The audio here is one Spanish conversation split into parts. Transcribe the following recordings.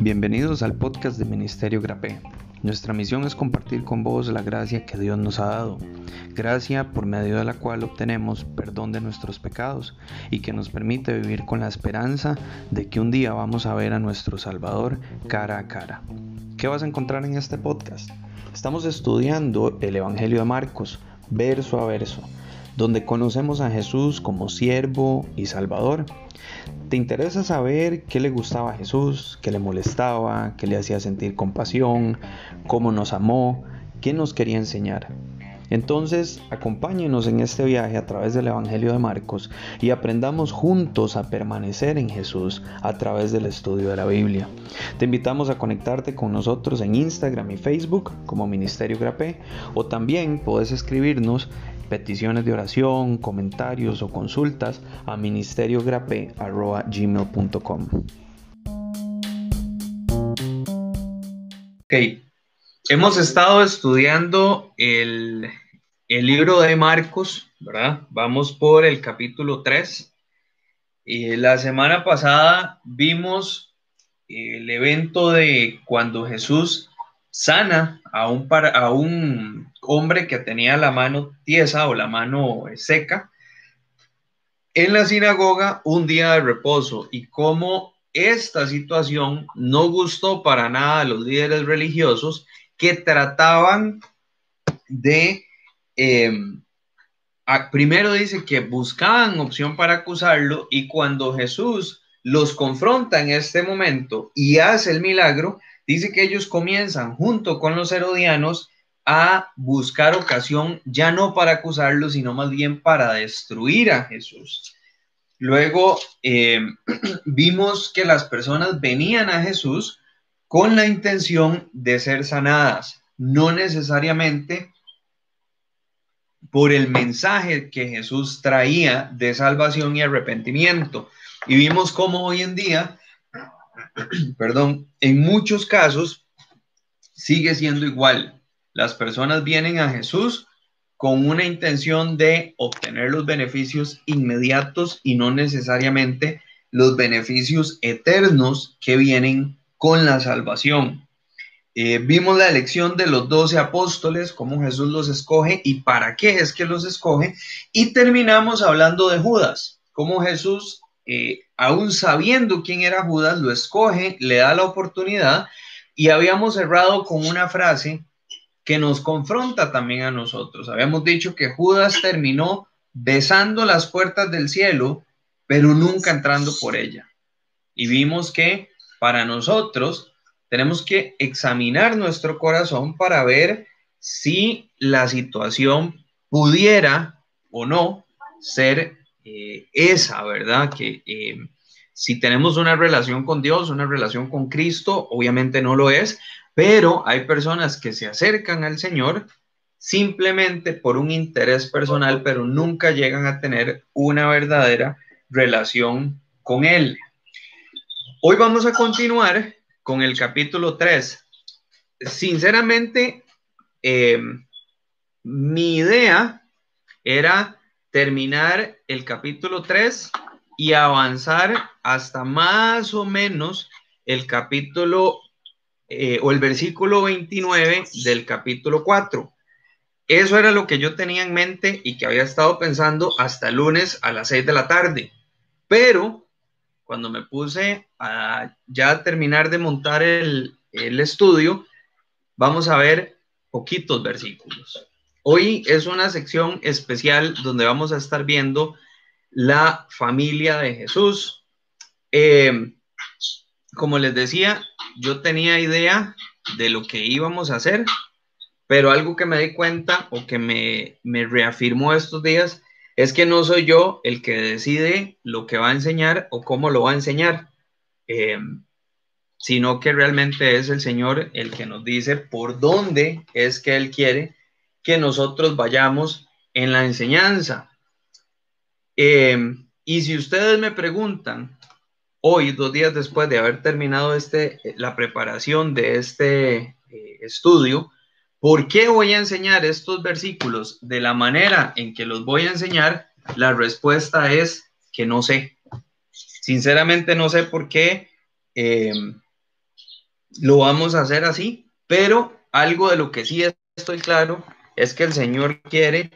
Bienvenidos al podcast de Ministerio Grapé. Nuestra misión es compartir con vos la gracia que Dios nos ha dado, gracia por medio de la cual obtenemos perdón de nuestros pecados y que nos permite vivir con la esperanza de que un día vamos a ver a nuestro Salvador cara a cara. ¿Qué vas a encontrar en este podcast? Estamos estudiando el Evangelio de Marcos, verso a verso, donde conocemos a Jesús como siervo y Salvador ¿Te interesa saber qué le gustaba a Jesús, qué le molestaba, qué le hacía sentir compasión, cómo nos amó, qué nos quería enseñar? Entonces, acompáñenos en este viaje a través del Evangelio de Marcos y aprendamos juntos a permanecer en Jesús a través del estudio de la Biblia. Te invitamos a conectarte con nosotros en Instagram y Facebook como Ministerio Grapé o también puedes escribirnos peticiones de oración, comentarios o consultas a ministeriogrape.gmail.com. Ok, hemos estado estudiando el, el, libro de Marcos, ¿verdad? Vamos por el capítulo 3. y la semana pasada vimos el evento de cuando Jesús sana a un, a un hombre que tenía la mano tiesa o la mano seca en la sinagoga un día de reposo. Y cómo esta situación no gustó para nada a los líderes religiosos que trataban de, em, primero dice que buscaban opción para acusarlo y cuando Jesús los confronta en este momento y hace el milagro, dice que ellos comienzan junto con los herodianos a buscar ocasión ya no para acusarlo, sino más bien para destruir a Jesús. Luego eh, vimos que las personas venían a Jesús con la intención de ser sanadas, no necesariamente por el mensaje que Jesús traía de salvación y arrepentimiento. Y vimos cómo hoy en día perdón, en muchos casos sigue siendo igual. Las personas vienen a Jesús con una intención de obtener los beneficios inmediatos y no necesariamente los beneficios eternos que vienen con la salvación. Eh, vimos la elección de los doce apóstoles, cómo Jesús los escoge y para qué es que los escoge. Y terminamos hablando de Judas, cómo Jesús eh, aún sabiendo quién era Judas, lo escoge, le da la oportunidad y habíamos cerrado con una frase que nos confronta también a nosotros. Habíamos dicho que Judas terminó besando las puertas del cielo, pero nunca entrando por ella. Y vimos que para nosotros tenemos que examinar nuestro corazón para ver si la situación pudiera o no ser eh, esa, ¿verdad? Que eh, si tenemos una relación con Dios, una relación con Cristo, obviamente no lo es, pero hay personas que se acercan al Señor simplemente por un interés personal, pero nunca llegan a tener una verdadera relación con Él. Hoy vamos a continuar con el capítulo 3. Sinceramente, eh, mi idea era terminar el capítulo 3 y avanzar hasta más o menos el capítulo eh, o el versículo 29 del capítulo 4. Eso era lo que yo tenía en mente y que había estado pensando hasta el lunes a las 6 de la tarde. Pero cuando me puse a ya terminar de montar el, el estudio, vamos a ver poquitos versículos. Hoy es una sección especial donde vamos a estar viendo la familia de Jesús. Eh, como les decía, yo tenía idea de lo que íbamos a hacer, pero algo que me di cuenta o que me, me reafirmó estos días es que no soy yo el que decide lo que va a enseñar o cómo lo va a enseñar, eh, sino que realmente es el Señor el que nos dice por dónde es que Él quiere que nosotros vayamos en la enseñanza. Eh, y si ustedes me preguntan, hoy, dos días después de haber terminado este, la preparación de este eh, estudio, ¿por qué voy a enseñar estos versículos de la manera en que los voy a enseñar? La respuesta es que no sé. Sinceramente no sé por qué eh, lo vamos a hacer así, pero algo de lo que sí estoy claro es que el Señor quiere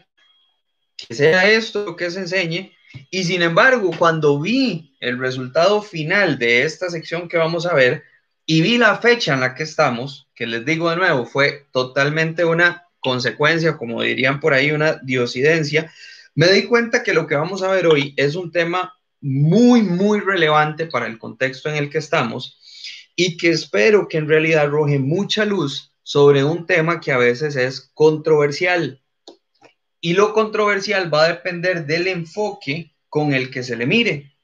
que sea esto que se enseñe. Y sin embargo, cuando vi el resultado final de esta sección que vamos a ver y vi la fecha en la que estamos, que les digo de nuevo, fue totalmente una consecuencia, como dirían por ahí, una diosidencia, me di cuenta que lo que vamos a ver hoy es un tema muy, muy relevante para el contexto en el que estamos y que espero que en realidad arroje mucha luz sobre un tema que a veces es controversial. Y lo controversial va a depender del enfoque con el que se le mire.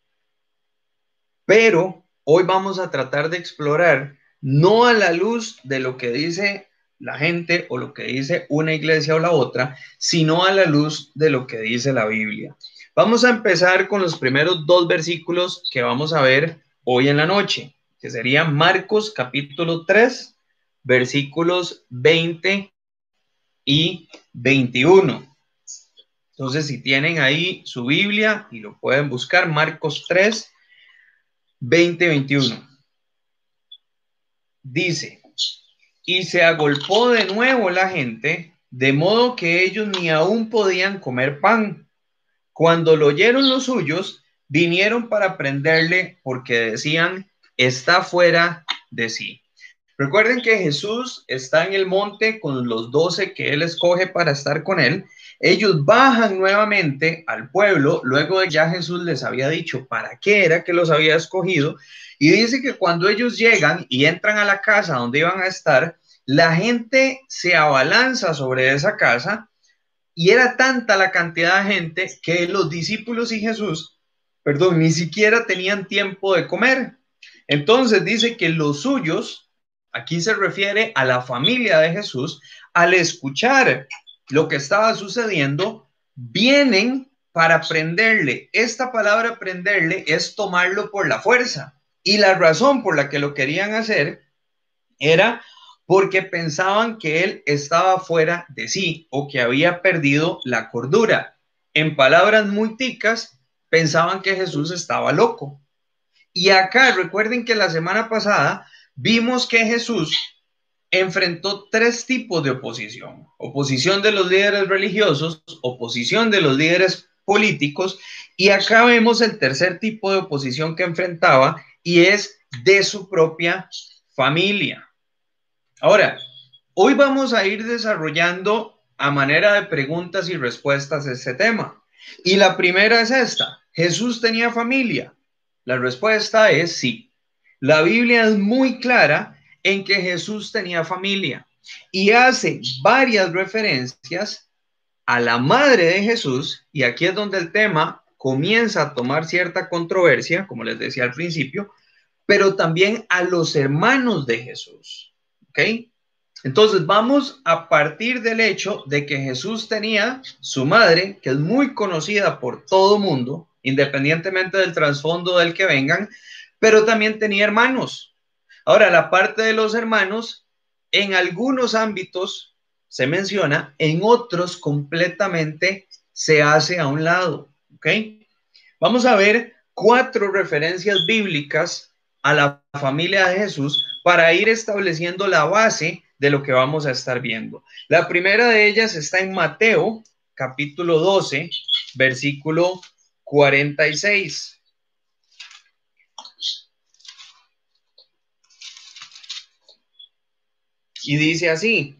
Pero hoy vamos a tratar de explorar no a la luz de lo que dice la gente o lo que dice una iglesia o la otra, sino a la luz de lo que dice la Biblia. Vamos a empezar con los primeros dos versículos que vamos a ver hoy en la noche, que serían Marcos capítulo 3, versículos 20 y 21. Entonces, si tienen ahí su Biblia y lo pueden buscar, Marcos 3, 20, 21. Dice, y se agolpó de nuevo la gente, de modo que ellos ni aún podían comer pan. Cuando lo oyeron los suyos, vinieron para prenderle porque decían, está fuera de sí. Recuerden que Jesús está en el monte con los doce que él escoge para estar con él. Ellos bajan nuevamente al pueblo, luego de ya Jesús les había dicho para qué era que los había escogido, y dice que cuando ellos llegan y entran a la casa donde iban a estar, la gente se abalanza sobre esa casa y era tanta la cantidad de gente que los discípulos y Jesús, perdón, ni siquiera tenían tiempo de comer. Entonces dice que los suyos, aquí se refiere a la familia de Jesús, al escuchar lo que estaba sucediendo, vienen para prenderle. Esta palabra prenderle es tomarlo por la fuerza. Y la razón por la que lo querían hacer era porque pensaban que él estaba fuera de sí o que había perdido la cordura. En palabras muy ticas, pensaban que Jesús estaba loco. Y acá, recuerden que la semana pasada vimos que Jesús enfrentó tres tipos de oposición. Oposición de los líderes religiosos, oposición de los líderes políticos, y acá vemos el tercer tipo de oposición que enfrentaba y es de su propia familia. Ahora, hoy vamos a ir desarrollando a manera de preguntas y respuestas este tema. Y la primera es esta, ¿Jesús tenía familia? La respuesta es sí. La Biblia es muy clara en que Jesús tenía familia y hace varias referencias a la madre de Jesús, y aquí es donde el tema comienza a tomar cierta controversia, como les decía al principio, pero también a los hermanos de Jesús. ¿Ok? Entonces vamos a partir del hecho de que Jesús tenía su madre, que es muy conocida por todo mundo, independientemente del trasfondo del que vengan, pero también tenía hermanos. Ahora, la parte de los hermanos, en algunos ámbitos se menciona, en otros completamente se hace a un lado. Vamos a ver cuatro referencias bíblicas a la familia de Jesús para ir estableciendo la base de lo que vamos a estar viendo. La primera de ellas está en Mateo, capítulo 12, versículo 46. Y dice así,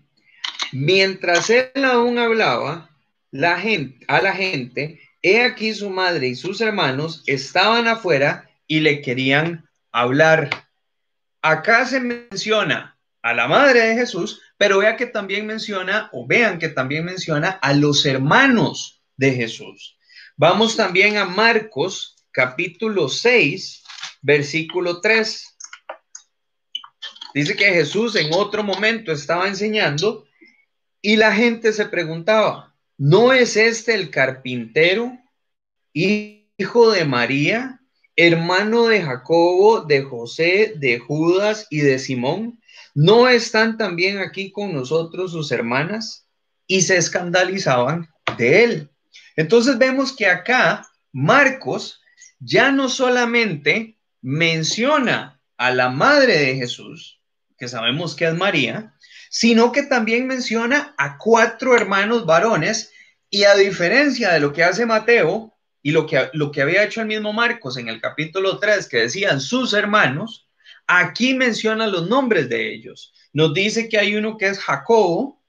mientras él aún hablaba la gente, a la gente, he aquí su madre y sus hermanos estaban afuera y le querían hablar. Acá se menciona a la madre de Jesús, pero vea que también menciona, o vean que también menciona a los hermanos de Jesús. Vamos también a Marcos capítulo 6, versículo 3. Dice que Jesús en otro momento estaba enseñando y la gente se preguntaba, ¿no es este el carpintero, hijo de María, hermano de Jacobo, de José, de Judas y de Simón? ¿No están también aquí con nosotros sus hermanas? Y se escandalizaban de él. Entonces vemos que acá Marcos ya no solamente menciona a la madre de Jesús, que sabemos que es María, sino que también menciona a cuatro hermanos varones y a diferencia de lo que hace Mateo y lo que, lo que había hecho el mismo Marcos en el capítulo 3, que decían sus hermanos, aquí menciona los nombres de ellos. Nos dice que hay uno que es Jacobo,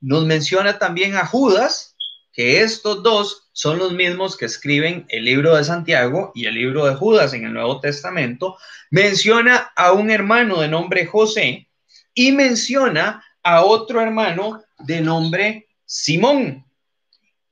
nos menciona también a Judas, que estos dos son los mismos que escriben el libro de Santiago y el libro de Judas en el Nuevo Testamento, menciona a un hermano de nombre José y menciona a otro hermano de nombre Simón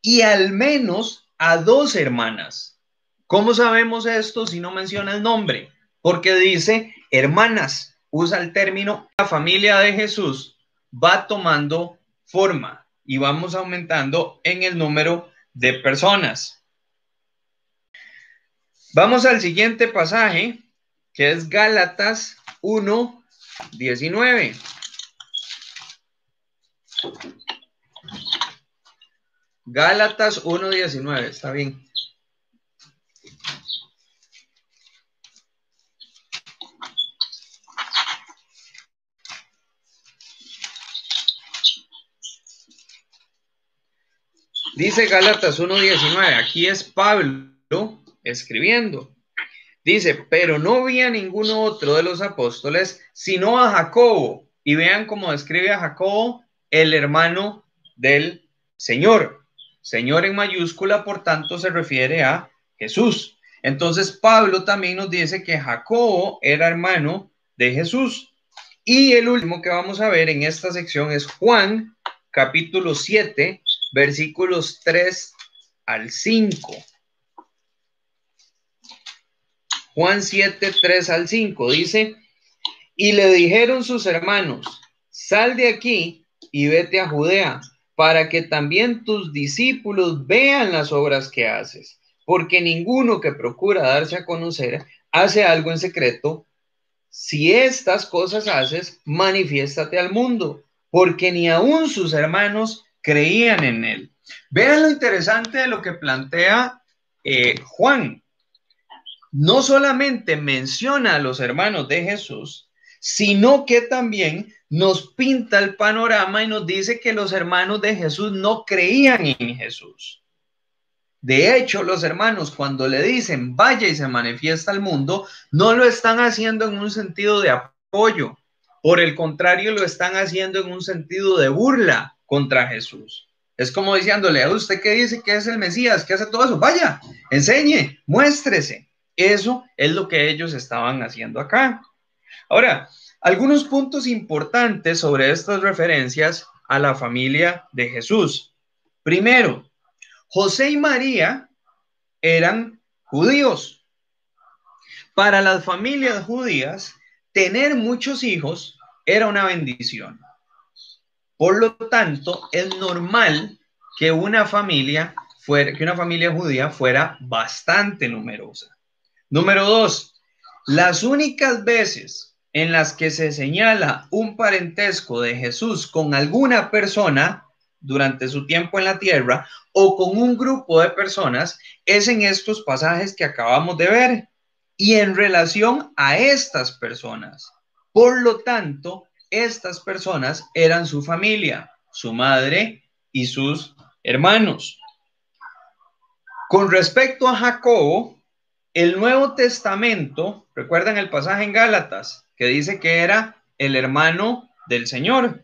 y al menos a dos hermanas. ¿Cómo sabemos esto si no menciona el nombre? Porque dice hermanas, usa el término, la familia de Jesús va tomando forma y vamos aumentando en el número de personas. Vamos al siguiente pasaje, que es Gálatas 1, 19. Gálatas 1, 19, está bien. Dice Gálatas 1.19, aquí es Pablo escribiendo. Dice, pero no vi a ninguno otro de los apóstoles, sino a Jacobo. Y vean cómo describe a Jacobo, el hermano del Señor. Señor en mayúscula, por tanto, se refiere a Jesús. Entonces, Pablo también nos dice que Jacobo era hermano de Jesús. Y el último que vamos a ver en esta sección es Juan, capítulo 7, versículos 3 al 5. Juan 7, 3 al 5 dice, y le dijeron sus hermanos, sal de aquí y vete a Judea, para que también tus discípulos vean las obras que haces, porque ninguno que procura darse a conocer hace algo en secreto. Si estas cosas haces, manifiéstate al mundo, porque ni aun sus hermanos creían en él. Vean lo interesante de lo que plantea eh, Juan. No solamente menciona a los hermanos de Jesús, sino que también nos pinta el panorama y nos dice que los hermanos de Jesús no creían en Jesús. De hecho, los hermanos cuando le dicen vaya y se manifiesta al mundo, no lo están haciendo en un sentido de apoyo. Por el contrario, lo están haciendo en un sentido de burla contra Jesús. Es como diciéndole a usted que dice que es el Mesías, que hace todo eso, vaya, enseñe, muéstrese. Eso es lo que ellos estaban haciendo acá. Ahora, algunos puntos importantes sobre estas referencias a la familia de Jesús. Primero, José y María eran judíos. Para las familias judías, tener muchos hijos era una bendición. Por lo tanto, es normal que una familia fuera, que una familia judía fuera bastante numerosa. Número dos, las únicas veces en las que se señala un parentesco de Jesús con alguna persona durante su tiempo en la tierra o con un grupo de personas es en estos pasajes que acabamos de ver y en relación a estas personas. Por lo tanto, estas personas eran su familia, su madre y sus hermanos. Con respecto a Jacobo, el Nuevo Testamento, recuerdan el pasaje en Gálatas, que dice que era el hermano del Señor.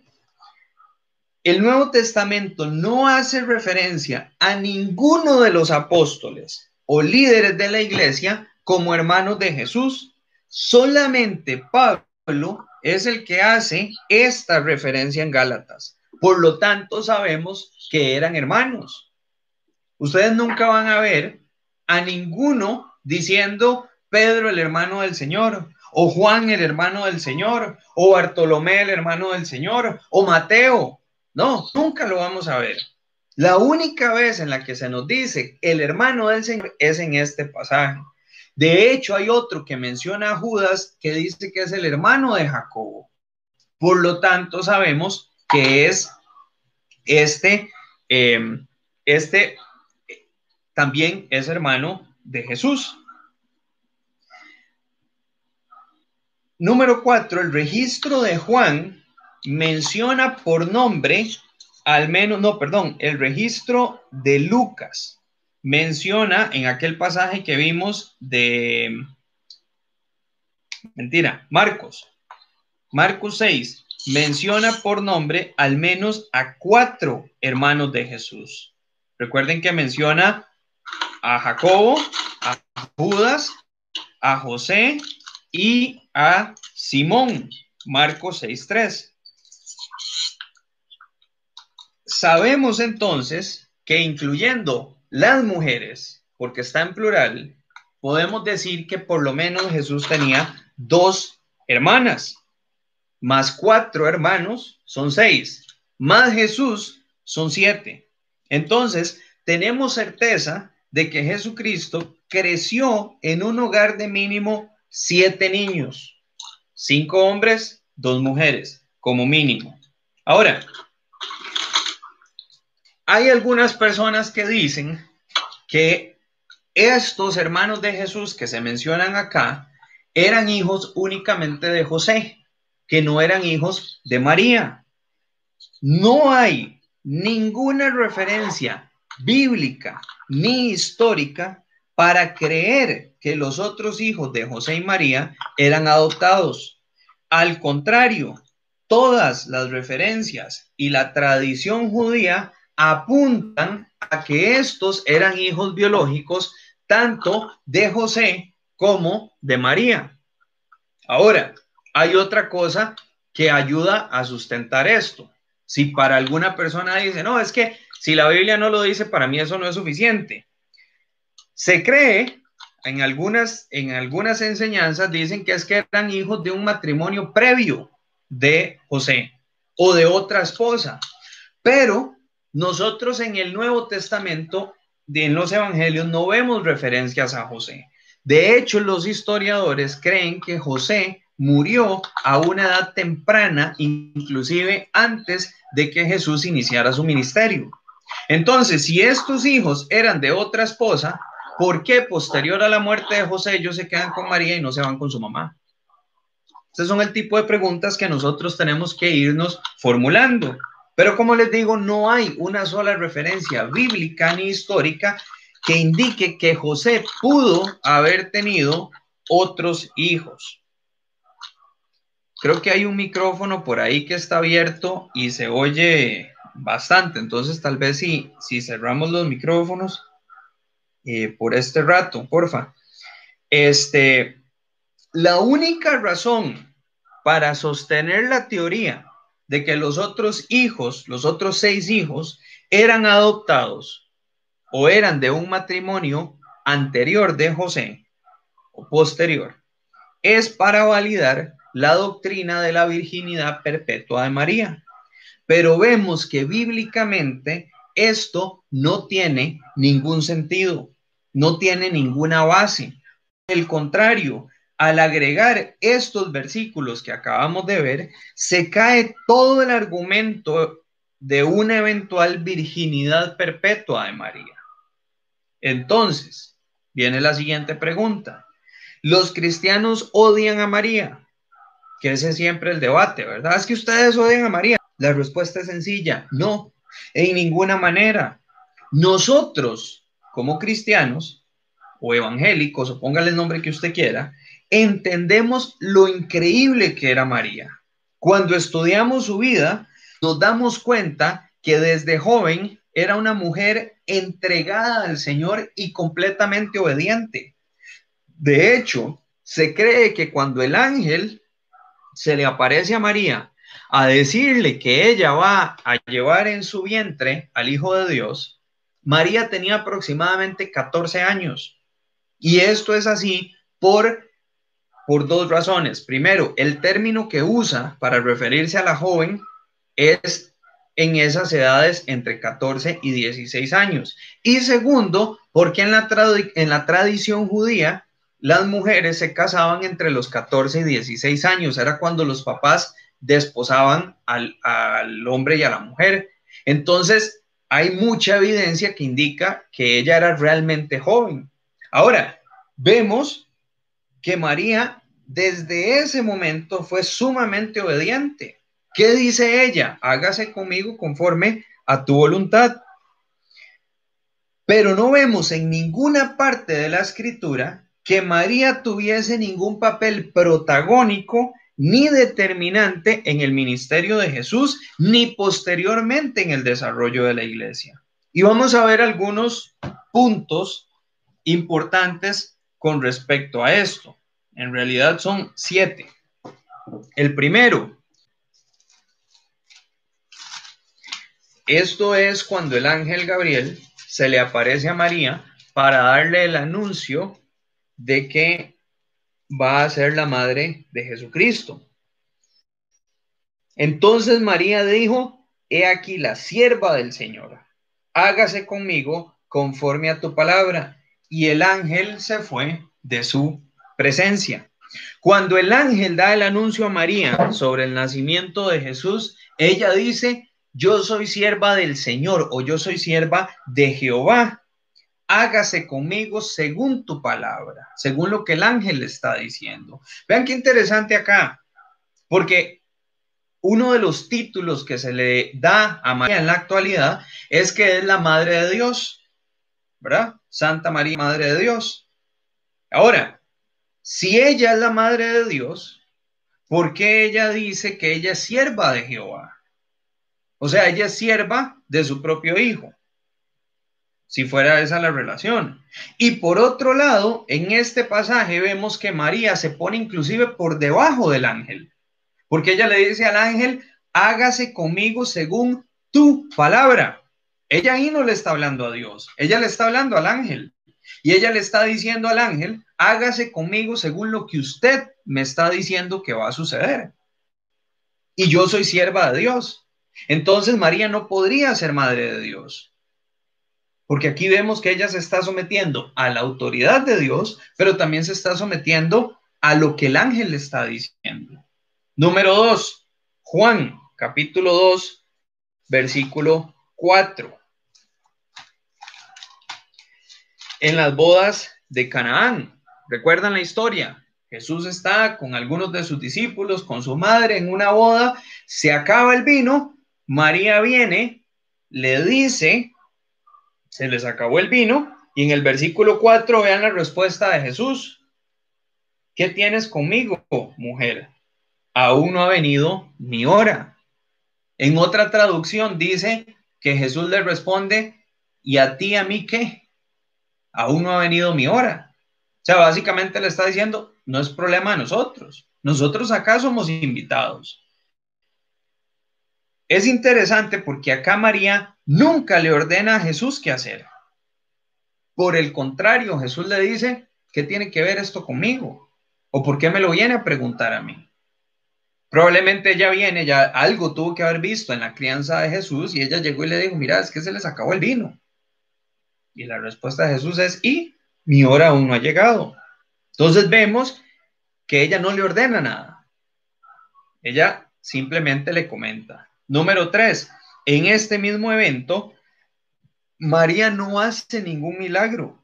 El Nuevo Testamento no hace referencia a ninguno de los apóstoles o líderes de la iglesia como hermanos de Jesús. Solamente Pablo es el que hace esta referencia en Gálatas. Por lo tanto, sabemos que eran hermanos. Ustedes nunca van a ver a ninguno diciendo Pedro el hermano del Señor, o Juan el hermano del Señor, o Bartolomé el hermano del Señor, o Mateo. No, nunca lo vamos a ver. La única vez en la que se nos dice el hermano del Señor es en este pasaje. De hecho, hay otro que menciona a Judas que dice que es el hermano de Jacobo. Por lo tanto, sabemos que es este, em, este también es hermano de Jesús. Número cuatro, el registro de Juan menciona por nombre, al menos, no, perdón, el registro de Lucas menciona en aquel pasaje que vimos de, mentira, Marcos, Marcos 6, menciona por nombre al menos a cuatro hermanos de Jesús. Recuerden que menciona a Jacobo, a Judas, a José y a Simón. Marcos 6.3. Sabemos entonces que incluyendo las mujeres, porque está en plural, podemos decir que por lo menos Jesús tenía dos hermanas, más cuatro hermanos son seis, más Jesús son siete. Entonces, tenemos certeza de que Jesucristo creció en un hogar de mínimo siete niños, cinco hombres, dos mujeres, como mínimo. Ahora, hay algunas personas que dicen que estos hermanos de Jesús que se mencionan acá eran hijos únicamente de José, que no eran hijos de María. No hay ninguna referencia bíblica ni histórica para creer que los otros hijos de José y María eran adoptados. Al contrario, todas las referencias y la tradición judía apuntan a que estos eran hijos biológicos tanto de José como de María. Ahora, hay otra cosa que ayuda a sustentar esto. Si para alguna persona dice, no, es que si la Biblia no lo dice, para mí eso no es suficiente. Se cree, en algunas, en algunas enseñanzas dicen que es que eran hijos de un matrimonio previo de José o de otra esposa. Pero nosotros en el Nuevo Testamento, en los Evangelios, no vemos referencias a José. De hecho, los historiadores creen que José murió a una edad temprana, inclusive antes de que Jesús iniciara su ministerio. Entonces, si estos hijos eran de otra esposa, ¿por qué posterior a la muerte de José ellos se quedan con María y no se van con su mamá? Estos son el tipo de preguntas que nosotros tenemos que irnos formulando. Pero como les digo, no hay una sola referencia bíblica ni histórica que indique que José pudo haber tenido otros hijos. Creo que hay un micrófono por ahí que está abierto y se oye bastante. Entonces, tal vez si, si cerramos los micrófonos eh, por este rato, porfa. Este, la única razón para sostener la teoría de que los otros hijos, los otros seis hijos, eran adoptados o eran de un matrimonio anterior de José o posterior, es para validar la doctrina de la virginidad perpetua de María. Pero vemos que bíblicamente esto no tiene ningún sentido, no tiene ninguna base. El contrario, al agregar estos versículos que acabamos de ver, se cae todo el argumento de una eventual virginidad perpetua de María. Entonces, viene la siguiente pregunta. ¿Los cristianos odian a María? Que ese es siempre el debate, ¿verdad? Es que ustedes odian a María. La respuesta es sencilla, no, en ninguna manera. Nosotros, como cristianos o evangélicos, o póngale el nombre que usted quiera, entendemos lo increíble que era María. Cuando estudiamos su vida, nos damos cuenta que desde joven era una mujer entregada al Señor y completamente obediente. De hecho, se cree que cuando el ángel se le aparece a María a decirle que ella va a llevar en su vientre al Hijo de Dios, María tenía aproximadamente 14 años. Y esto es así por por dos razones. Primero, el término que usa para referirse a la joven es en esas edades entre 14 y 16 años. Y segundo, porque en la, tradición judía las mujeres se casaban entre los 14 y 16 años. Era cuando los papás desposaban al hombre y a la mujer. Entonces, hay mucha evidencia que indica que ella era realmente joven. Ahora, vemos que María desde ese momento fue sumamente obediente. ¿Qué dice ella? Hágase conmigo conforme a tu voluntad. Pero no vemos en ninguna parte de la escritura que María tuviese ningún papel protagónico ni determinante en el ministerio de Jesús, ni posteriormente en el desarrollo de la iglesia. Y vamos a ver algunos puntos importantes con respecto a esto. En realidad son siete. El primero, esto es cuando el ángel Gabriel se le aparece a María para darle el anuncio de que va a ser la madre de Jesucristo. Entonces María dijo, he aquí la sierva del Señor, hágase conmigo conforme a tu palabra. Y el ángel se fue de su presencia. Cuando el ángel da el anuncio a María sobre el nacimiento de Jesús, ella dice, yo soy sierva del Señor o yo soy sierva de Jehová. Hágase conmigo según tu palabra, según lo que el ángel está diciendo. Vean qué interesante acá, porque uno de los títulos que se le da a María en la actualidad es que es la Madre de Dios, ¿verdad? Santa María, Madre de Dios. Ahora, si ella es la Madre de Dios, ¿por qué ella dice que ella es sierva de Jehová? O sea, ella es sierva de su propio hijo, si fuera esa la relación. Y por otro lado, en este pasaje vemos que María se pone inclusive por debajo del ángel, porque ella le dice al ángel, hágase conmigo según tu palabra. Ella ahí no le está hablando a Dios, ella le está hablando al ángel. Y ella le está diciendo al ángel, hágase conmigo según lo que usted me está diciendo que va a suceder. Y yo soy sierva de Dios. Entonces María no podría ser madre de Dios. Porque aquí vemos que ella se está sometiendo a la autoridad de Dios, pero también se está sometiendo a lo que el ángel le está diciendo. Número dos, Juan, capítulo 2, versículo 4. En las bodas de Canaán. ¿Recuerdan la historia? Jesús está con algunos de sus discípulos, con su madre en una boda, se acaba el vino, María viene, le dice, se les acabó el vino, y en el versículo 4 vean la respuesta de Jesús. ¿Qué tienes conmigo, mujer? Aún no ha venido mi hora. En otra traducción dice que Jesús le responde, ¿y a ti, a mí qué? Aún no ha venido mi hora. O sea, básicamente le está diciendo, no es problema de nosotros. Nosotros acá somos invitados. Es interesante porque acá María nunca le ordena a Jesús qué hacer. Por el contrario, Jesús le dice, ¿qué tiene que ver esto conmigo? ¿O por qué me lo viene a preguntar a mí? Probablemente ella viene, ya algo tuvo que haber visto en la crianza de Jesús y ella llegó y le dijo, mira, es que se les acabó el vino. Y la respuesta de Jesús es, y mi hora aún no ha llegado. Entonces vemos que ella no le ordena nada. Ella simplemente le comenta. Número tres, en este mismo evento, María no hace ningún milagro.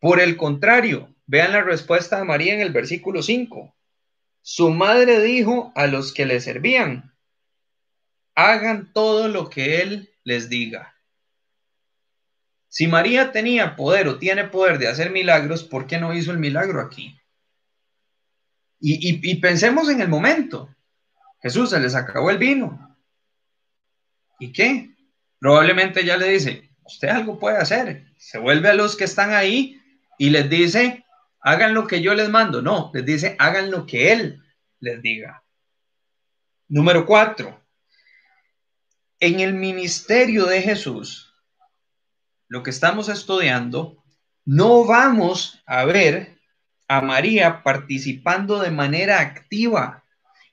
Por el contrario, vean la respuesta de María en el versículo 5. Su madre dijo a los que le servían, hagan todo lo que él les diga. Si María tenía poder o tiene poder de hacer milagros, ¿por qué no hizo el milagro aquí? Y, pensemos en el momento. Jesús se les acabó el vino. ¿Y qué? Probablemente ya le dice, usted algo puede hacer. Se vuelve a los que están ahí y les dice, hagan lo que yo les mando. No, les dice, hagan lo que Él les diga. Número cuatro. En el ministerio de Jesús, lo que estamos estudiando, no vamos a ver a María participando de manera activa.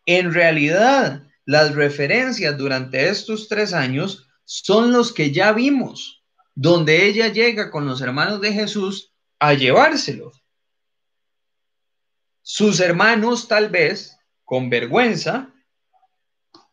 En realidad, las referencias durante estos tres años son los que ya vimos, donde ella llega con los hermanos de Jesús a llevárselos. Sus hermanos tal vez, con vergüenza,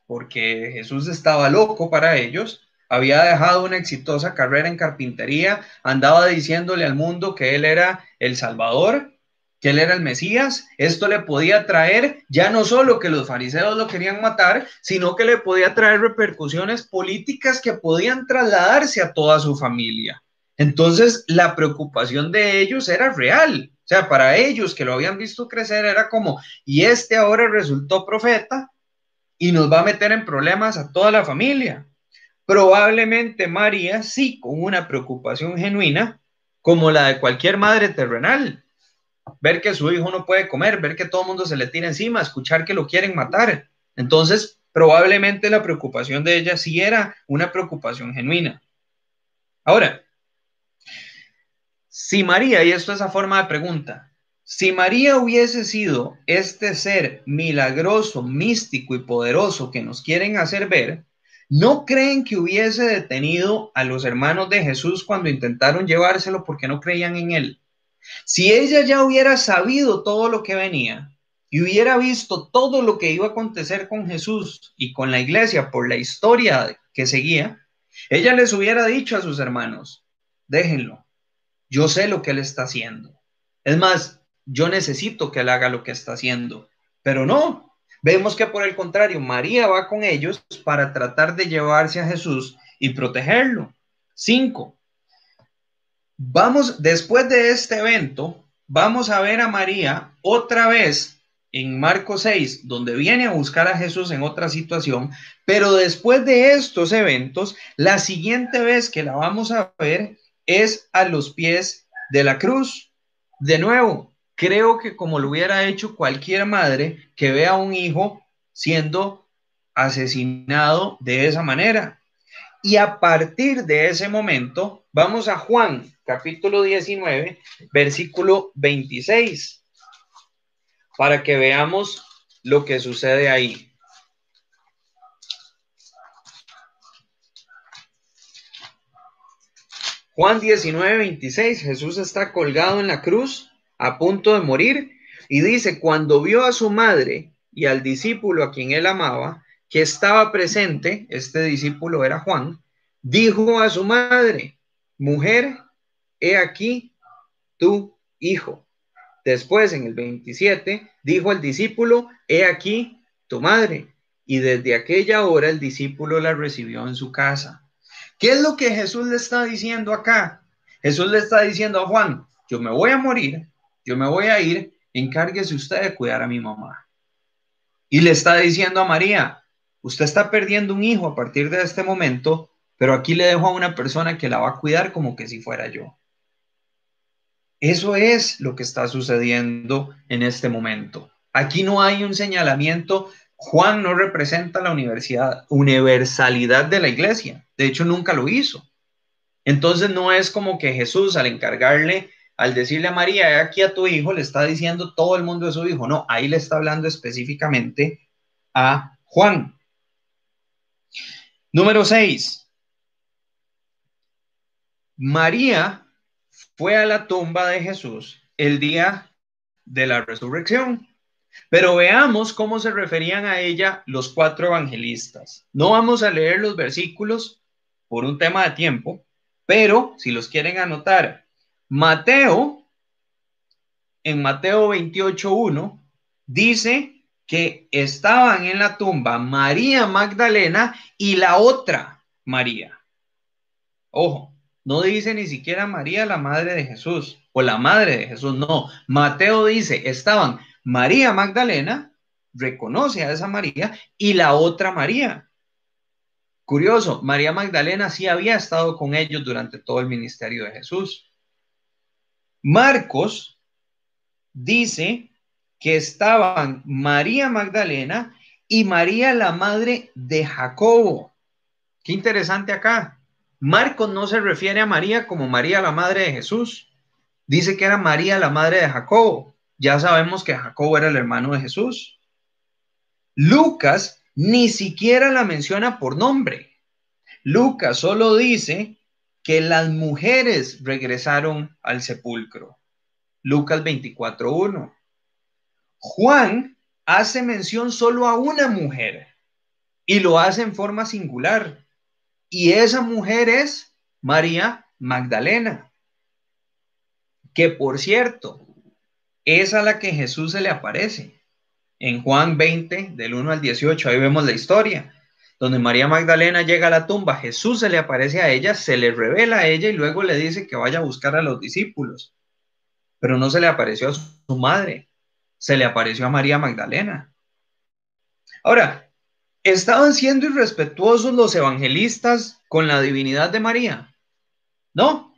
porque Jesús estaba loco para ellos, había dejado una exitosa carrera en carpintería, andaba diciéndole al mundo que él era el Salvador, que él era el Mesías. Esto le podía traer ya no solo que los fariseos lo querían matar, sino que le podía traer repercusiones políticas que podían trasladarse a toda su familia. Entonces, la preocupación de ellos era real. O sea, para ellos que lo habían visto crecer era como, y este ahora resultó profeta y nos va a meter en problemas a toda la familia. Probablemente María sí, con una preocupación genuina, como la de cualquier madre terrenal. Ver que su hijo no puede comer, ver que todo el mundo se le tira encima, escuchar que lo quieren matar. Entonces, probablemente la preocupación de ella sí era una preocupación genuina. Ahora, si María, y esto es a forma de pregunta, si María hubiese sido este ser milagroso, místico y poderoso que nos quieren hacer ver, ¿no creen que hubiese detenido a los hermanos de Jesús cuando intentaron llevárselo porque no creían en él? Si ella ya hubiera sabido todo lo que venía y hubiera visto todo lo que iba a acontecer con Jesús y con la iglesia por la historia que seguía, ella les hubiera dicho a sus hermanos, déjenlo, yo sé lo que él está haciendo. Es más, yo necesito que él haga lo que está haciendo, pero no. Vemos que por el contrario, María va con ellos para tratar de llevarse a Jesús y protegerlo. Cinco. Vamos, después de este evento, vamos a ver a María otra vez en Marcos 6, donde viene a buscar a Jesús en otra situación, pero después de estos eventos, la siguiente vez que la vamos a ver es a los pies de la cruz. De nuevo, creo que como lo hubiera hecho cualquier madre que vea a un hijo siendo asesinado de esa manera. Y a partir de ese momento, vamos a Juan, capítulo 19, versículo 26, para que veamos lo que sucede ahí. Juan 19, 26, Jesús está colgado en la cruz, a punto de morir, y dice, cuando vio a su madre y al discípulo a quien él amaba, que estaba presente, este discípulo era Juan, dijo a su madre, mujer, he aquí tu hijo. Después, en el 27, dijo al discípulo, he aquí tu madre. Y desde aquella hora el discípulo la recibió en su casa. ¿Qué es lo que Jesús le está diciendo acá? Jesús le está diciendo a Juan, yo me voy a morir, yo me voy a ir, encárguese usted de cuidar a mi mamá. Y le está diciendo a María, usted está perdiendo un hijo a partir de este momento, pero aquí le dejo a una persona que la va a cuidar como que si fuera yo. Eso es lo que está sucediendo en este momento. Aquí no hay un señalamiento Juan no representa la universidad, universalidad de la iglesia. De hecho, nunca lo hizo. Entonces no es como que Jesús al encargarle, al decirle a María, aquí a tu hijo, le está diciendo todo el mundo es su hijo. No, ahí le está hablando específicamente a Juan. Número 6. María fue a la tumba de Jesús el día de la resurrección. Pero veamos cómo se referían a ella los cuatro evangelistas. No vamos a leer los versículos por un tema de tiempo, pero si los quieren anotar, Mateo, en Mateo 28.1, dice que estaban en la tumba María Magdalena y la otra María. Ojo, no dice ni siquiera María la madre de Jesús o la madre de Jesús, no. Mateo dice, estaban María Magdalena reconoce a esa María y la otra María. Curioso, María Magdalena sí había estado con ellos durante todo el ministerio de Jesús. Marcos dice que estaban María Magdalena y María la madre de Jacobo. Qué interesante acá. Marcos no se refiere a María como María la madre de Jesús. Dice que era María la madre de Jacobo ya sabemos que Jacobo era el hermano de Jesús. Lucas ni siquiera la menciona por nombre. Lucas solo dice que las mujeres regresaron al sepulcro. Lucas 24.1. Juan hace mención solo a una mujer y lo hace en forma singular. Y esa mujer es María Magdalena, que por cierto, es a la que Jesús se le aparece. En Juan 20, del 1 al 18, ahí vemos la historia, donde María Magdalena llega a la tumba, Jesús se le aparece a ella, se le revela a ella y luego le dice que vaya a buscar a los discípulos. Pero no se le apareció a su madre, se le apareció a María Magdalena. Ahora, ¿estaban siendo irrespetuosos los evangelistas con la divinidad de María? No.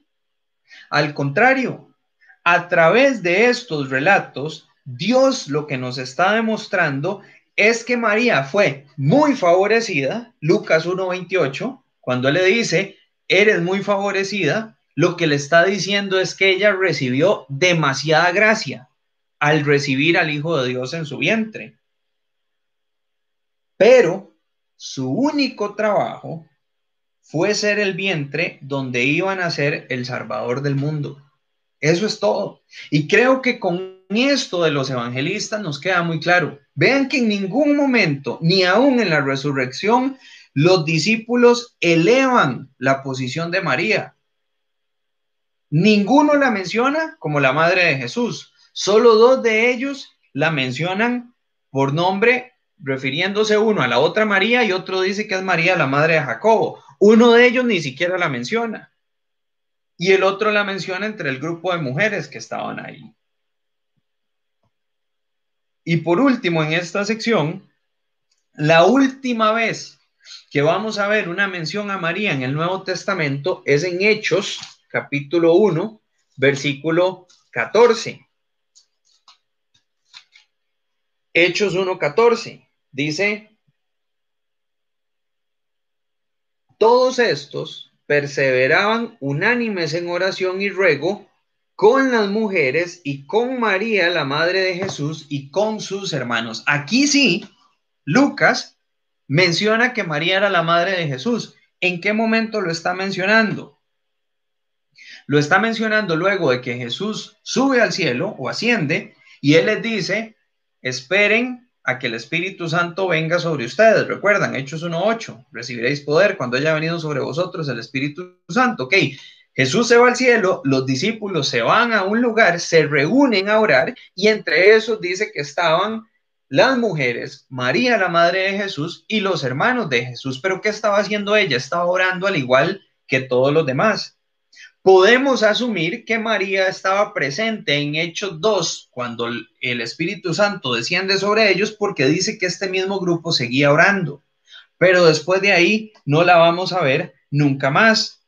Al contrario, a través de estos relatos, Dios lo que nos está demostrando es que María fue muy favorecida, Lucas 1.28, cuando le dice, eres muy favorecida, lo que le está diciendo es que ella recibió demasiada gracia al recibir al Hijo de Dios en su vientre. Pero su único trabajo fue ser el vientre donde iban a ser el Salvador del mundo. Eso es todo. Y creo que con esto de los evangelistas nos queda muy claro. Vean que en ningún momento, ni aún en la resurrección, los discípulos elevan la posición de María. Ninguno la menciona como la madre de Jesús. Solo dos de ellos la mencionan por nombre, refiriéndose uno a la otra María y otro dice que es María, la madre de Jacobo. Uno de ellos ni siquiera la menciona y el otro la menciona entre el grupo de mujeres que estaban ahí. Y por último, en esta sección, la última vez que vamos a ver una mención a María en el Nuevo Testamento es en Hechos, capítulo 1, versículo 14. Hechos 1, 14. Dice, todos estos perseveraban unánimes en oración y ruego con las mujeres y con María, la madre de Jesús, y con sus hermanos. Aquí sí, Lucas menciona que María era la madre de Jesús. ¿En qué momento lo está mencionando? Lo está mencionando luego de que Jesús sube al cielo o asciende y él les dice, esperen a que el Espíritu Santo venga sobre ustedes. Recuerdan, Hechos 1.8, recibiréis poder cuando haya venido sobre vosotros el Espíritu Santo. Ok, Jesús se va al cielo, los discípulos se van a un lugar, se reúnen a orar y entre esos dice que estaban las mujeres, María la madre de Jesús y los hermanos de Jesús. Pero ¿qué estaba haciendo ella? Estaba orando al igual que todos los demás podemos asumir que María estaba presente en Hechos 2 cuando el Espíritu Santo desciende sobre ellos porque dice que este mismo grupo seguía orando. Pero después de ahí no la vamos a ver nunca más.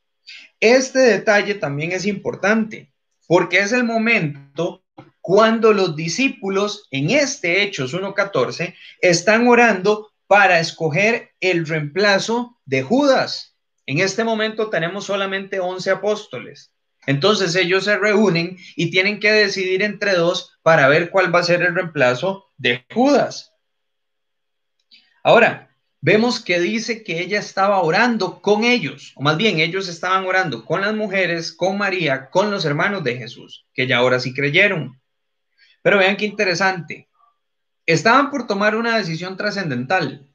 Este detalle también es importante porque es el momento cuando los discípulos en este Hechos 1.14 están orando para escoger el reemplazo de Judas. En este momento tenemos solamente 11 apóstoles. Entonces ellos se reúnen y tienen que decidir entre dos para ver cuál va a ser el reemplazo de Judas. Ahora, vemos que dice que ella estaba orando con ellos, o más bien ellos estaban orando con las mujeres, con María, con los hermanos de Jesús, que ya ahora sí creyeron. Pero vean qué interesante. Estaban por tomar una decisión trascendental,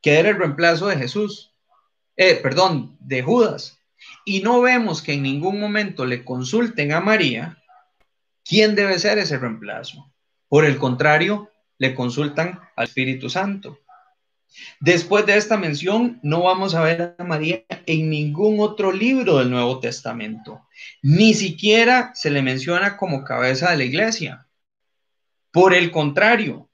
que era el reemplazo de Jesús. Eh, perdón, de Judas, y no vemos que en ningún momento le consulten a María quién debe ser ese reemplazo. Por el contrario, le consultan al Espíritu Santo. Después de esta mención, no vamos a ver a María en ningún otro libro del Nuevo Testamento. Ni siquiera se le menciona como cabeza de la iglesia. Por el contrario,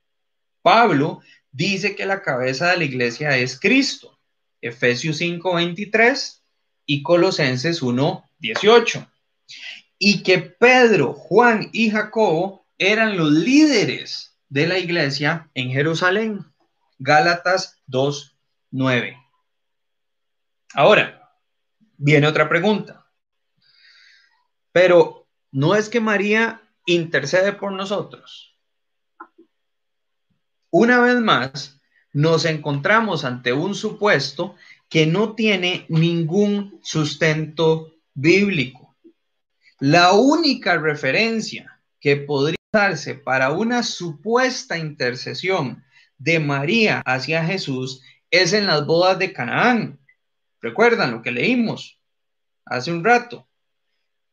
Pablo dice que la cabeza de la iglesia es Cristo. Efesios 5:23 y Colosenses 1:18. Y que Pedro, Juan y Jacobo eran los líderes de la iglesia en Jerusalén. Gálatas 2:9. Ahora, viene otra pregunta. Pero, ¿no es que María intercede por nosotros? Una vez más, nos encontramos ante un supuesto que no tiene ningún sustento bíblico. La única referencia que podría darse para una supuesta intercesión de María hacia Jesús es en las bodas de Canaán. Recuerdan lo que leímos hace un rato.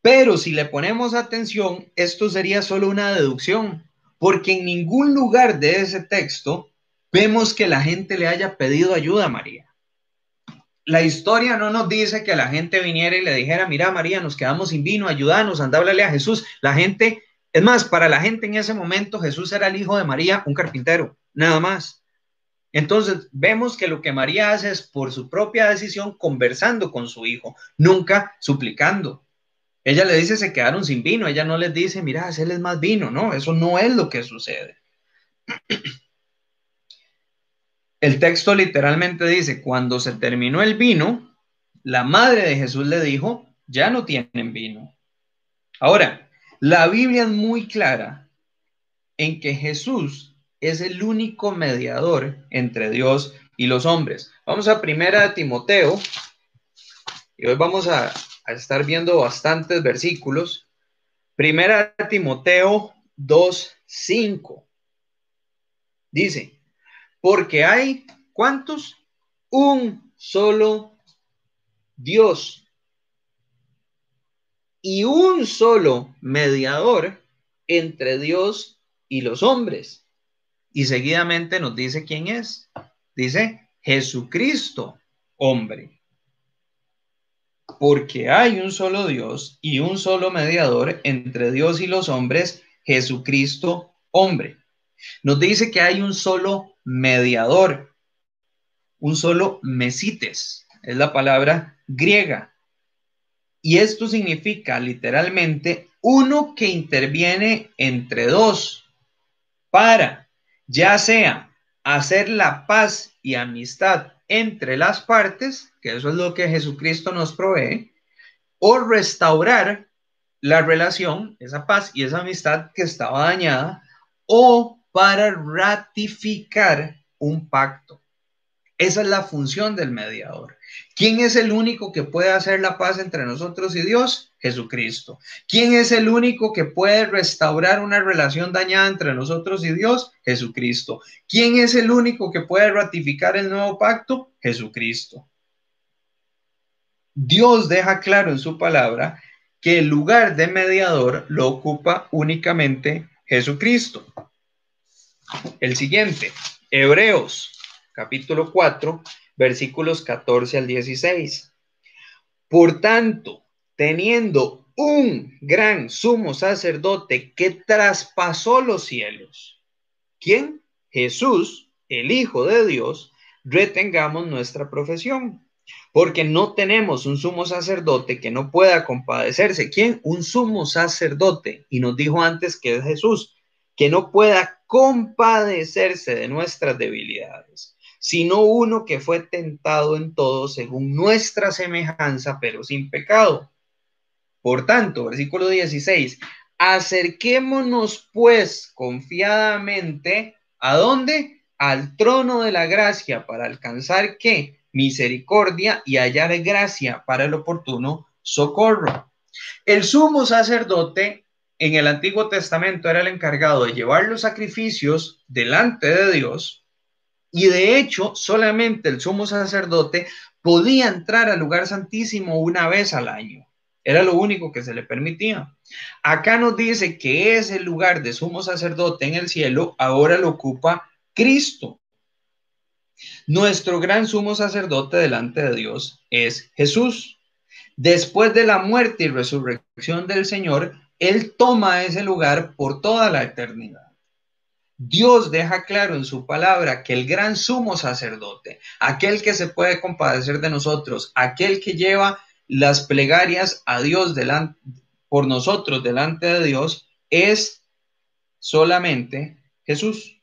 Pero si le ponemos atención, esto sería solo una deducción, porque en ningún lugar de ese texto vemos que la gente le haya pedido ayuda a María. La historia no nos dice que la gente viniera y le dijera, mira María, nos quedamos sin vino, ayúdanos, anda a Jesús. La gente, es más, para la gente en ese momento Jesús era el hijo de María, un carpintero, nada más. Entonces, vemos que lo que María hace es por su propia decisión conversando con su hijo, nunca suplicando. Ella le dice, se quedaron sin vino, ella no les dice, mira, es más vino, no, eso no es lo que sucede. El texto literalmente dice, cuando se terminó el vino, la madre de Jesús le dijo, ya no tienen vino. Ahora, la Biblia es muy clara en que Jesús es el único mediador entre Dios y los hombres. Vamos a primera Timoteo y hoy vamos a, a estar viendo bastantes versículos. Primera de Timoteo 2.5 dice, porque hay, ¿cuántos? Un solo Dios y un solo mediador entre Dios y los hombres y seguidamente nos dice quién es. Dice Jesucristo, hombre. Porque hay un solo Dios y un solo mediador entre Dios y los hombres, Jesucristo, hombre. Nos dice que hay un solo mediador, un solo mesites, es la palabra griega. Y esto significa literalmente uno que interviene entre dos para ya sea hacer la paz y amistad entre las partes, que eso es lo que Jesucristo nos provee, o restaurar la relación, esa paz y esa amistad que estaba dañada, o para ratificar un pacto. Esa es la función del mediador. ¿Quién es el único que puede hacer la paz entre nosotros y Dios? Jesucristo. ¿Quién es el único que puede restaurar una relación dañada entre nosotros y Dios? Jesucristo. ¿Quién es el único que puede ratificar el nuevo pacto? Jesucristo. Dios deja claro en su palabra que el lugar de mediador lo ocupa únicamente Jesucristo. El siguiente, Hebreos capítulo 4, versículos 14 al 16. Por tanto, teniendo un gran sumo sacerdote que traspasó los cielos. ¿Quién? Jesús, el Hijo de Dios, retengamos nuestra profesión. Porque no tenemos un sumo sacerdote que no pueda compadecerse. ¿Quién? Un sumo sacerdote. Y nos dijo antes que es Jesús, que no pueda compadecerse de nuestras debilidades sino uno que fue tentado en todo según nuestra semejanza, pero sin pecado. Por tanto, versículo 16, acerquémonos pues confiadamente, ¿a dónde? Al trono de la gracia para alcanzar qué? Misericordia y hallar gracia para el oportuno socorro. El sumo sacerdote en el Antiguo Testamento era el encargado de llevar los sacrificios delante de Dios y de hecho, solamente el sumo sacerdote podía entrar al lugar santísimo una vez al año. Era lo único que se le permitía. Acá nos dice que ese lugar de sumo sacerdote en el cielo ahora lo ocupa Cristo. Nuestro gran sumo sacerdote delante de Dios es Jesús. Después de la muerte y resurrección del Señor, Él toma ese lugar por toda la eternidad. Dios deja claro en su palabra que el gran sumo sacerdote, aquel que se puede compadecer de nosotros, aquel que lleva las plegarias a Dios delante, por nosotros delante de Dios, es solamente Jesús.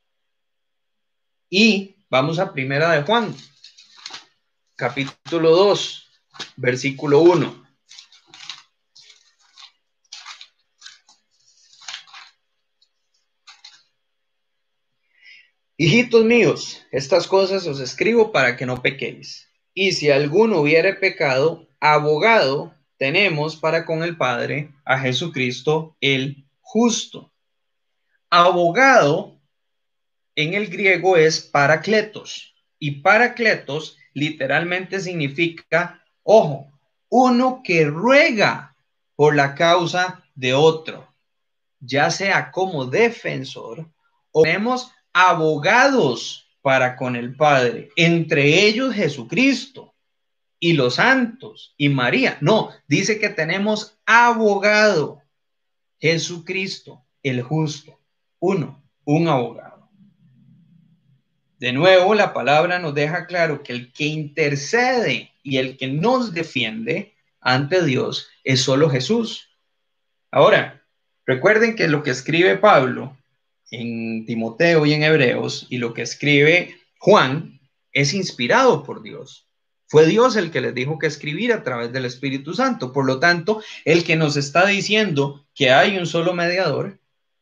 Y vamos a primera de Juan, capítulo 2, versículo 1. Hijitos míos, estas cosas os escribo para que no pequéis. Y si alguno hubiere pecado, abogado tenemos para con el Padre a Jesucristo el justo. Abogado en el griego es paracletos y paracletos literalmente significa, ojo, uno que ruega por la causa de otro, ya sea como defensor o tenemos abogados para con el Padre, entre ellos Jesucristo y los santos y María. No, dice que tenemos abogado, Jesucristo, el justo. Uno, un abogado. De nuevo, la palabra nos deja claro que el que intercede y el que nos defiende ante Dios es solo Jesús. Ahora, recuerden que lo que escribe Pablo en Timoteo y en Hebreos y lo que escribe Juan es inspirado por Dios. Fue Dios el que les dijo que escribir a través del Espíritu Santo. Por lo tanto, el que nos está diciendo que hay un solo mediador,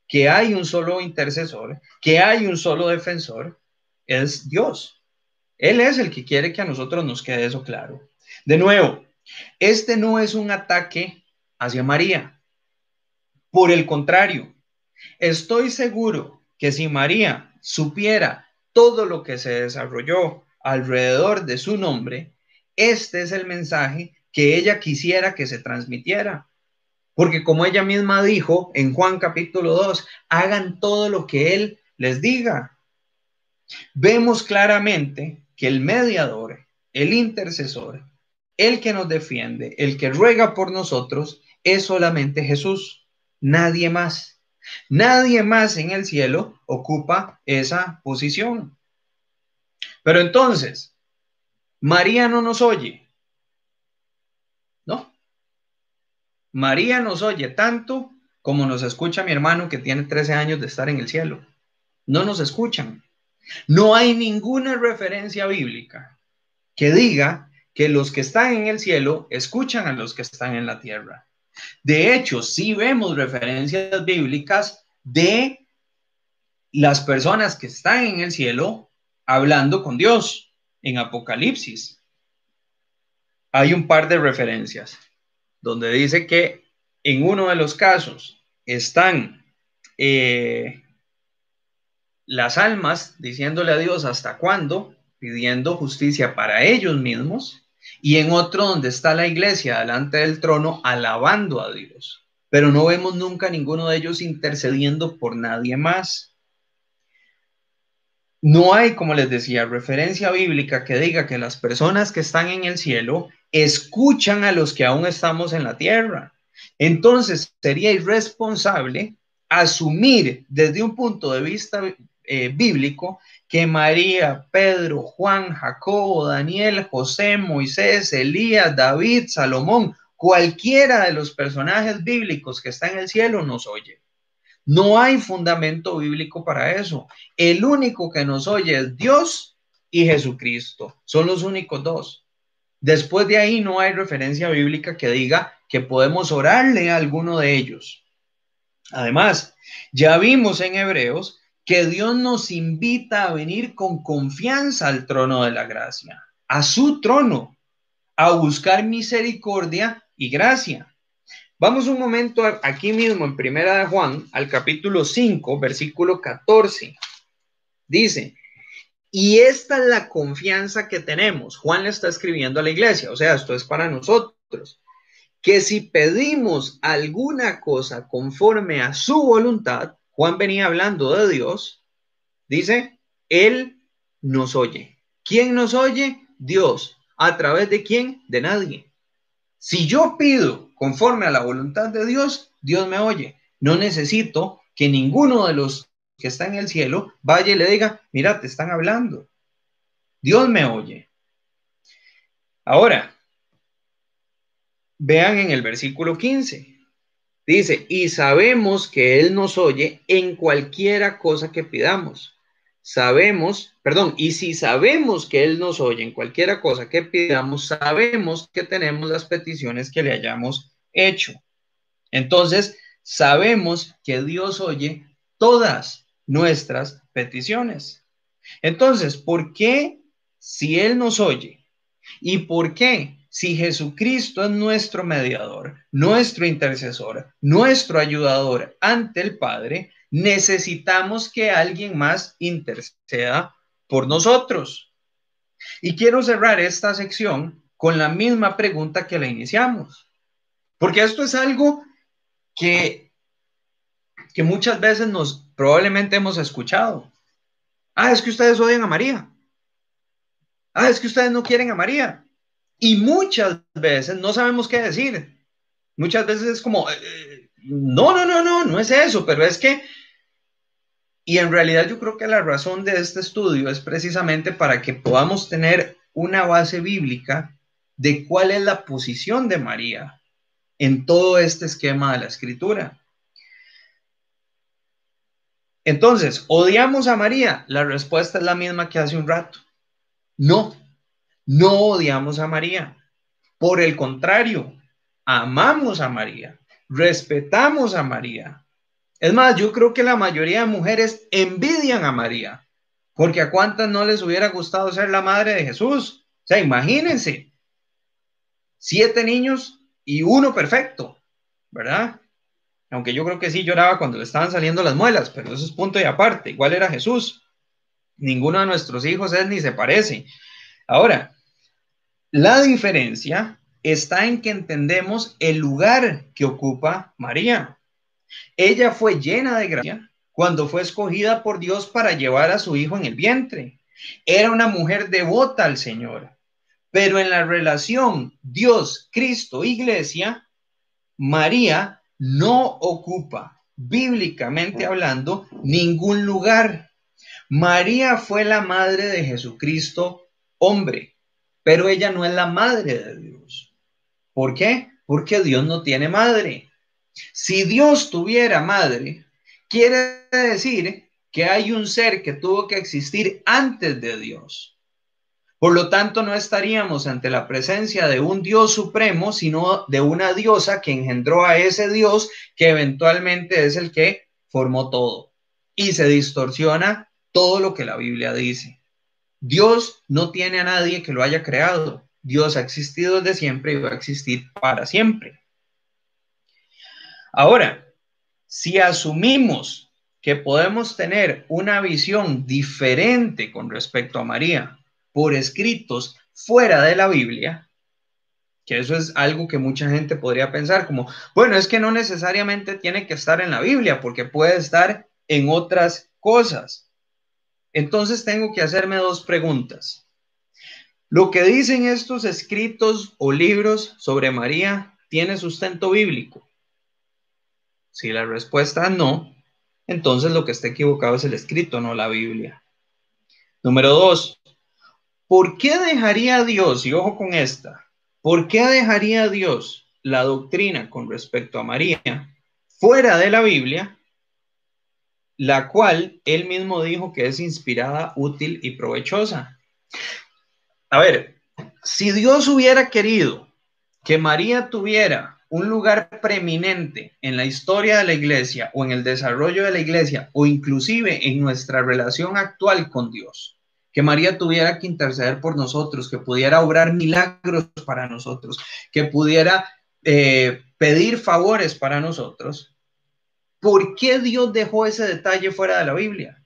que hay un solo intercesor, que hay un solo defensor, es Dios. Él es el que quiere que a nosotros nos quede eso claro. De nuevo, este no es un ataque hacia María. Por el contrario, Estoy seguro que si María supiera todo lo que se desarrolló alrededor de su nombre, este es el mensaje que ella quisiera que se transmitiera. Porque como ella misma dijo en Juan capítulo 2, hagan todo lo que Él les diga. Vemos claramente que el mediador, el intercesor, el que nos defiende, el que ruega por nosotros, es solamente Jesús, nadie más. Nadie más en el cielo ocupa esa posición. Pero entonces, María no nos oye. ¿No? María nos oye tanto como nos escucha mi hermano que tiene 13 años de estar en el cielo. No nos escuchan. No hay ninguna referencia bíblica que diga que los que están en el cielo escuchan a los que están en la tierra. De hecho, sí vemos referencias bíblicas de las personas que están en el cielo hablando con Dios en Apocalipsis. Hay un par de referencias donde dice que en uno de los casos están eh, las almas diciéndole a Dios hasta cuándo, pidiendo justicia para ellos mismos, y en otro donde está la iglesia delante del trono alabando a Dios. Pero no vemos nunca ninguno de ellos intercediendo por nadie más. No hay, como les decía, referencia bíblica que diga que las personas que están en el cielo escuchan a los que aún estamos en la tierra. Entonces sería irresponsable asumir desde un punto de vista eh, bíblico que María, Pedro, Juan, Jacobo, Daniel, José, Moisés, Elías, David, Salomón, cualquiera de los personajes bíblicos que está en el cielo nos oye. No hay fundamento bíblico para eso. El único que nos oye es Dios y Jesucristo. Son los únicos dos. Después de ahí no hay referencia bíblica que diga que podemos orarle a alguno de ellos. Además, ya vimos en Hebreos que Dios nos invita a venir con confianza al trono de la gracia, a su trono, a buscar misericordia y gracia. Vamos un momento aquí mismo en Primera de Juan, al capítulo 5, versículo 14. Dice, y esta es la confianza que tenemos. Juan le está escribiendo a la iglesia, o sea, esto es para nosotros, que si pedimos alguna cosa conforme a su voluntad, Juan venía hablando de Dios, dice, Él nos oye. ¿Quién nos oye? Dios. ¿A través de quién? De nadie. Si yo pido conforme a la voluntad de Dios, Dios me oye. No necesito que ninguno de los que está en el cielo vaya y le diga, mira, te están hablando. Dios me oye. Ahora, vean en el versículo 15. Dice, y sabemos que Él nos oye en cualquiera cosa que pidamos. Sabemos, perdón, y si sabemos que Él nos oye en cualquiera cosa que pidamos, sabemos que tenemos las peticiones que le hayamos hecho. Entonces, sabemos que Dios oye todas nuestras peticiones. Entonces, ¿por qué si Él nos oye? ¿Y por qué si Jesucristo es nuestro mediador, nuestro intercesor, nuestro ayudador ante el Padre, necesitamos que alguien más interceda por nosotros. Y quiero cerrar esta sección con la misma pregunta que la iniciamos. Porque esto es algo que, que muchas veces nos probablemente hemos escuchado. Ah, es que ustedes odian a María. Ah, es que ustedes no quieren a María. Y muchas veces no sabemos qué decir. Muchas veces es como, eh, no, no, no, no, no es eso, pero es que, y en realidad yo creo que la razón de este estudio es precisamente para que podamos tener una base bíblica de cuál es la posición de María en todo este esquema de la escritura. Entonces, ¿odiamos a María? La respuesta es la misma que hace un rato. No, no odiamos a María. Por el contrario, amamos a María, respetamos a María. Es más, yo creo que la mayoría de mujeres envidian a María, porque a cuántas no les hubiera gustado ser la madre de Jesús. O sea, imagínense, siete niños y uno perfecto, ¿verdad? Aunque yo creo que sí lloraba cuando le estaban saliendo las muelas, pero eso es punto y aparte. Igual era Jesús. Ninguno de nuestros hijos es ni se parece. Ahora, la diferencia está en que entendemos el lugar que ocupa María. Ella fue llena de gracia cuando fue escogida por Dios para llevar a su hijo en el vientre. Era una mujer devota al Señor. Pero en la relación Dios, Cristo, Iglesia, María no ocupa, bíblicamente hablando, ningún lugar. María fue la madre de Jesucristo, hombre, pero ella no es la madre de Dios. ¿Por qué? Porque Dios no tiene madre. Si Dios tuviera madre, quiere decir que hay un ser que tuvo que existir antes de Dios. Por lo tanto, no estaríamos ante la presencia de un Dios supremo, sino de una diosa que engendró a ese Dios que eventualmente es el que formó todo. Y se distorsiona todo lo que la Biblia dice. Dios no tiene a nadie que lo haya creado. Dios ha existido desde siempre y va a existir para siempre. Ahora, si asumimos que podemos tener una visión diferente con respecto a María, por escritos fuera de la Biblia, que eso es algo que mucha gente podría pensar como, bueno, es que no necesariamente tiene que estar en la Biblia, porque puede estar en otras cosas. Entonces tengo que hacerme dos preguntas. ¿Lo que dicen estos escritos o libros sobre María tiene sustento bíblico? Si la respuesta es no, entonces lo que está equivocado es el escrito, no la Biblia. Número dos, ¿Por qué dejaría Dios, y ojo con esta, por qué dejaría Dios la doctrina con respecto a María fuera de la Biblia, la cual él mismo dijo que es inspirada, útil y provechosa? A ver, si Dios hubiera querido que María tuviera un lugar preeminente en la historia de la iglesia o en el desarrollo de la iglesia o inclusive en nuestra relación actual con Dios, que María tuviera que interceder por nosotros, que pudiera obrar milagros para nosotros, que pudiera eh, pedir favores para nosotros. ¿Por qué Dios dejó ese detalle fuera de la Biblia?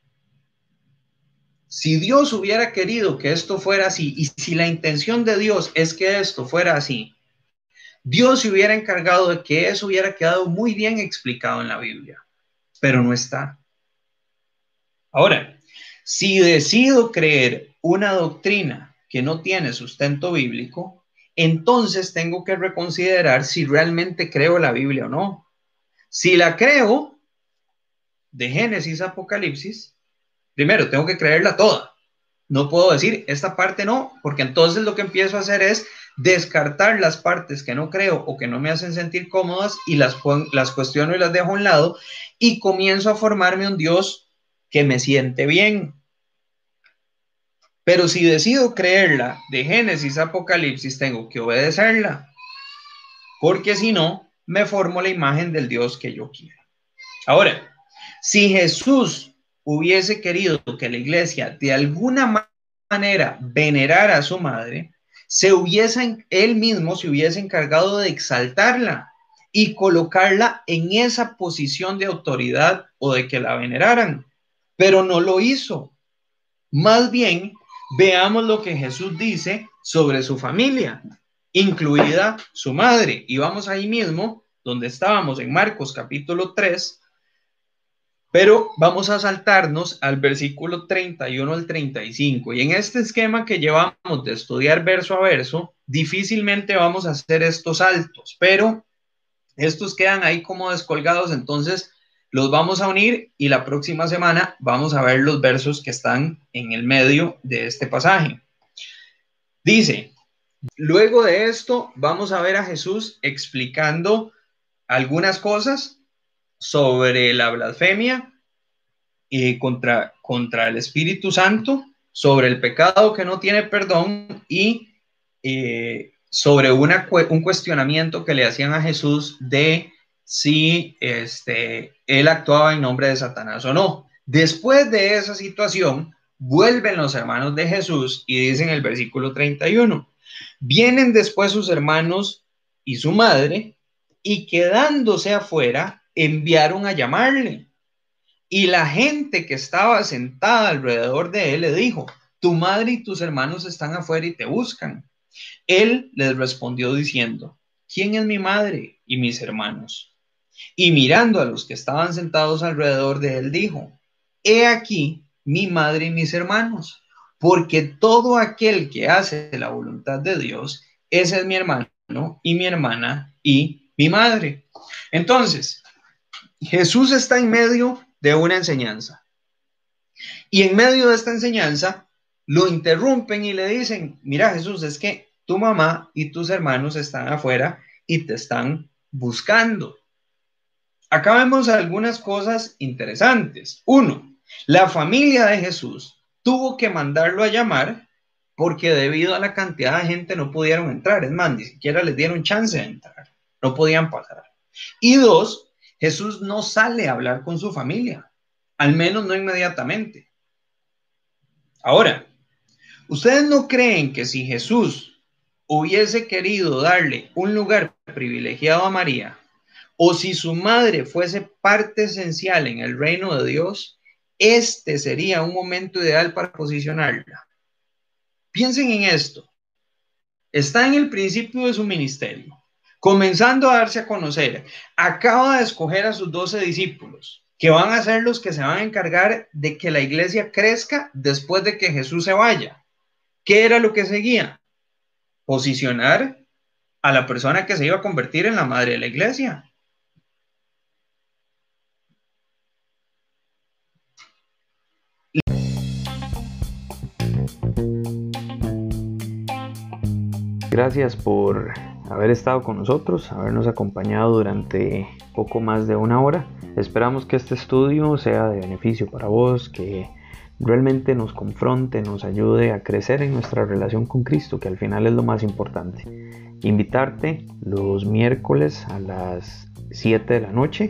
Si Dios hubiera querido que esto fuera así y si la intención de Dios es que esto fuera así, Dios se hubiera encargado de que eso hubiera quedado muy bien explicado en la Biblia, pero no está. Ahora, si decido creer una doctrina que no tiene sustento bíblico, entonces tengo que reconsiderar si realmente creo la Biblia o no. Si la creo, de Génesis a Apocalipsis, primero tengo que creerla toda. No puedo decir esta parte no, porque entonces lo que empiezo a hacer es descartar las partes que no creo o que no me hacen sentir cómodas y las, las cuestiono y las dejo a un lado y comienzo a formarme un Dios que me siente bien. Pero si decido creerla de Génesis a Apocalipsis, tengo que obedecerla. Porque si no, me formo la imagen del Dios que yo quiero. Ahora, si Jesús hubiese querido que la iglesia de alguna manera venerara a su madre, se hubiese, él mismo se hubiese encargado de exaltarla y colocarla en esa posición de autoridad o de que la veneraran pero no lo hizo. Más bien, veamos lo que Jesús dice sobre su familia. Incluida su madre. Y vamos ahí mismo, donde estábamos en Marcos capítulo 3, pero vamos a saltarnos al versículo 31 al 35. Y en este esquema que llevamos de estudiar verso a verso, difícilmente vamos a hacer estos saltos, pero estos quedan ahí como descolgados, entonces los vamos a unir y la próxima semana vamos a ver los versos que están en el medio de este pasaje. Dice, luego de esto vamos a ver a Jesús explicando algunas cosas sobre la blasfemia eh, contra, contra el Espíritu Santo, sobre el pecado que no tiene perdón y eh, sobre un cuestionamiento que le hacían a Jesús de si este, él actuaba en nombre de Satanás o no. Después de esa situación, vuelven los hermanos de Jesús y dicen el versículo 31, vienen después sus hermanos y su madre y quedándose afuera, enviaron a llamarle. Y la gente que estaba sentada alrededor de él le dijo, tu madre y tus hermanos están afuera y te buscan. Él les respondió diciendo, ¿quién es mi madre y mis hermanos? Y mirando a los que estaban sentados alrededor de él, dijo, he aquí mi madre y mis hermanos, porque todo aquel que hace la voluntad de Dios, ese es mi hermano y mi hermana y mi madre. Entonces, Jesús está en medio de una enseñanza. Y en medio de esta enseñanza, lo interrumpen y le dicen, mira Jesús, es que tu mamá y tus hermanos están afuera y te están buscando. Acá vemos algunas cosas interesantes. Uno, la familia de Jesús tuvo que mandarlo a llamar porque debido a la cantidad de gente no pudieron entrar. Es más, ni siquiera les dieron chance de entrar no podían pasar. Y dos, Jesús no sale a hablar con su familia, al menos no inmediatamente. Ahora, ¿ustedes no creen que si Jesús hubiese querido darle un lugar privilegiado a María, o si su madre fuese parte esencial en el reino de Dios, este sería un momento ideal para posicionarla? Piensen en esto. Está en el principio de su ministerio comenzando a darse a conocer, acaba de escoger a sus doce discípulos, que van a ser los que se van a encargar de que la iglesia crezca después de que Jesús se vaya. ¿Qué era lo que seguía? Posicionar a la persona que se iba a convertir en la madre de la iglesia. Gracias por haber estado con nosotros, habernos acompañado durante poco más de una hora. Esperamos que este estudio sea de beneficio para vos, que realmente nos confronte, nos ayude a crecer en nuestra relación con Cristo, que al final es lo más importante. Invitarte los miércoles a las 7 de la noche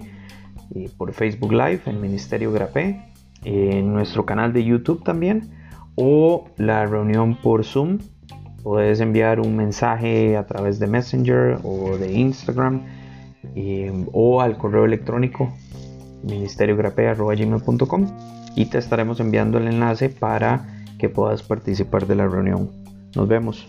eh, por Facebook Live en Ministerio Grapé, en nuestro canal de YouTube también, o la reunión por Zoom Puedes enviar un mensaje a través de Messenger o de Instagram o al correo electrónico ministeriogrape.com y te estaremos enviando el enlace para que puedas participar de la reunión. Nos vemos.